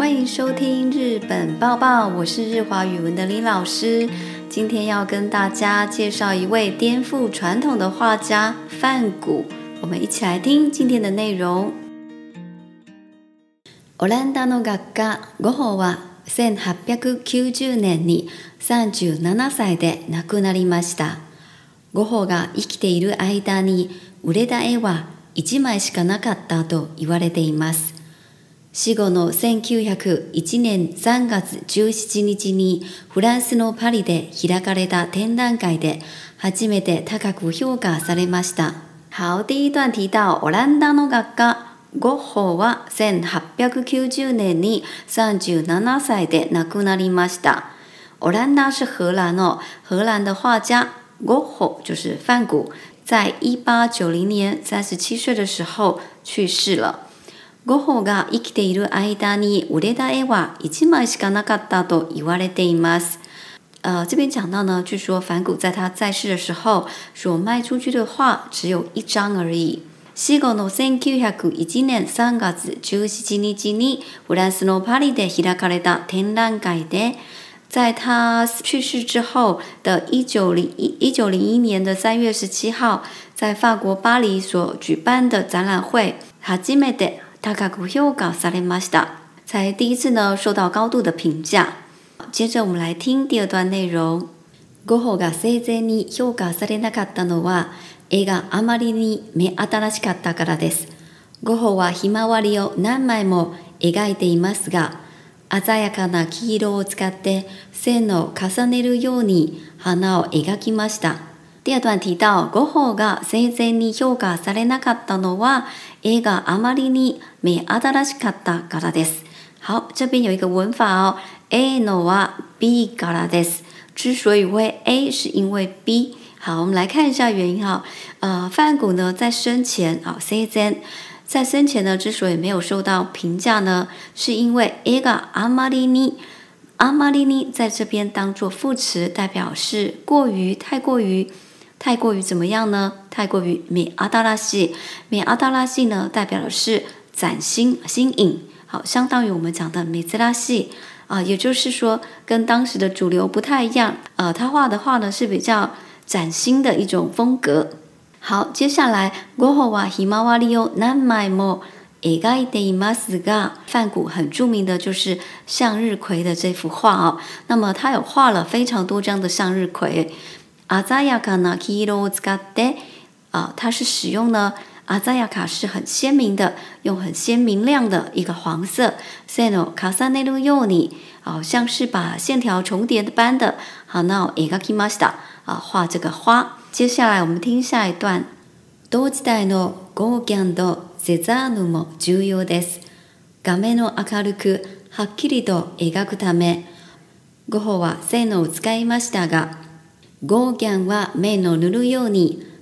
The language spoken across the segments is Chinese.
欢迎收听《日本报报》，我是日华语文的林老师。今天要跟大家介绍一位颠覆传统的画家范谷，我们一起来听今天的内容。オランダの画家ゴホは1890年に37歳で亡くなりました。ゴホが生きている間に売れた絵は1枚しかなかったと言われています。死後の1901年3月17日にフランスのパリで開かれた展覧会で初めて高く評価されました。好、第一段提到オランダの学科ゴッホは1890年に37歳で亡くなりました。オランダ是荷兰の荷兰的画家ゴッホ就是梵谷，在1890年37歳的时候去世了。ゴホが生きている間に、売れた絵は一枚しかなかったと言われています。啊，这边讲到呢，据说梵谷在他在世的时候，所卖出去的画只有一张而已。シゴの千九百一年三月、ジュージフランスのパリで開かれた天壇会で、在他去世之后的一九零一一九零一年的三月十七号，在法国巴黎所举办的展览会、始めた。高く評価されました。才第一次呢受到高度的评价。接着我们来听第二段内容。ゴホが生前に評価されなかったのは、絵があまりに目新しかったからです。ゴホはひまわりを何枚も描いていますが、鮮やかな黄色を使って線を重ねるように花を描きました。第二段提到、ゴホが生前に評価されなかったのは、A があまりに目新しいかったからです。好，这边有一个文法，A 哦 n のは B からです。之所以为 A 是因为 B。好，我们来看一下原因哈。呃，范谷呢在生前啊，Czen 在生前呢之所以没有受到评价呢，是因为 g A amarini まり a あま n i 在这边当做副词，代表是过于太过于。太过于怎么样呢？太过于米阿达拉系，米阿达拉系呢代表的是崭新新颖，好，相当于我们讲的米兹拉系啊，也就是说跟当时的主流不太一样呃，他画的画呢是比较崭新的一种风格。好，接下来，Gohowa Himawari no Namaimo egai deimasu ga，梵谷很著名的就是向日葵的这幅画哦。那么他有画了非常多张的向日葵。鮮やかな黄色を使って、啊、它是使用呢。鮮やか是很鲜明的，用很鲜明亮的一个黄色。線を重ねるように，好像是把线条重叠般的。好，那我描きました。啊，画这个花。接下来我们听下一段。同時代のゴーギャンとセザーヌも重要です。画面を明るくはっきりと描くため、ゴホは線を使いましたが。Gauguin 是画的像面的淋一样，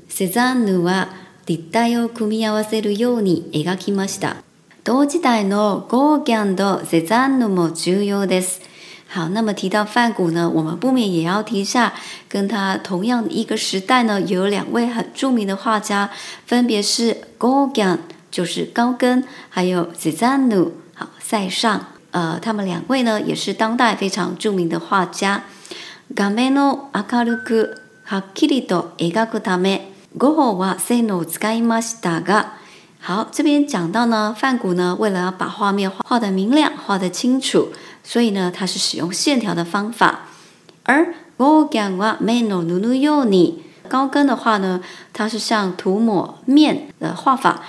塞尚呢是画的立体的组合。好，那么提到梵谷呢，我们不免也要提一下，跟他同样一个时代呢，有两位很著名的画家，分别是 g a g u n 就是高更，还有塞尚。呃，他们两位呢，也是当代非常著名的画家。画面の明るくはっきりと描くため、五峰は線のを使いましたが、つべんちゃん呢？范谷呢？为了把画面画画的明亮、画的清楚，所以呢，它是使用线条的方法。而高根的话呢，它是像涂抹面的画法。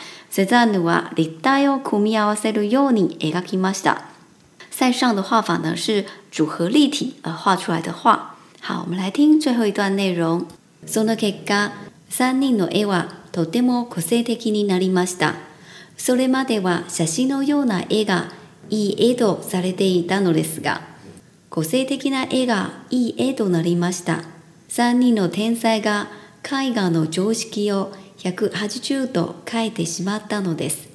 塞上的画法呢，是组合立体而画出来的画。好，我们来听最后一段内容。その結果、三人の絵はとても個性的になりました。それまでは写真のような絵がいい絵とされていたのですが、個性的な絵がいい絵となりました。三人の天才が絵画の常識を180度変えてしまったのです。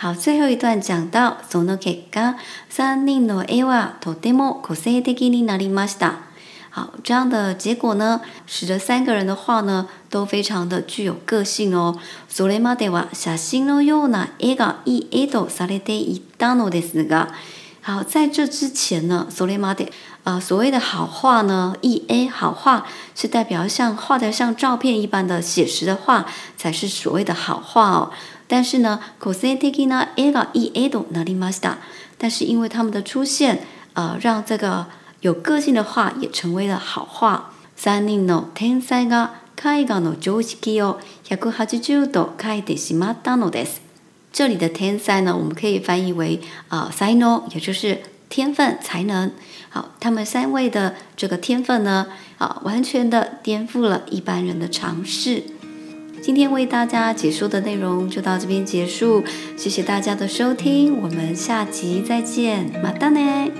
好，最后一段讲到その結果、三人の絵はとても個性的になりました。好，这样的结果呢，使得三个人的画呢都非常的具有个性哦。好，在这之前呢，所谓的好画呢，E A 好画是代表像画的像照片一般的写实的画才是所谓的好画哦。但是呢 c o s m e t i 呢，E A となりま s た。a 但是因为他们的出现，呃，让这个。有个性的话也成为了好话。三人の天才が絵画の常識を百八十度変えてしまったのです。这里的天才呢，我们可以翻译为啊，才能，也就是天分、才能。好，他们三位的这个天分呢，啊，完全的颠覆了一般人的尝试。今天为大家解说的内容就到这边结束，谢谢大家的收听，我们下集再见，马达呢。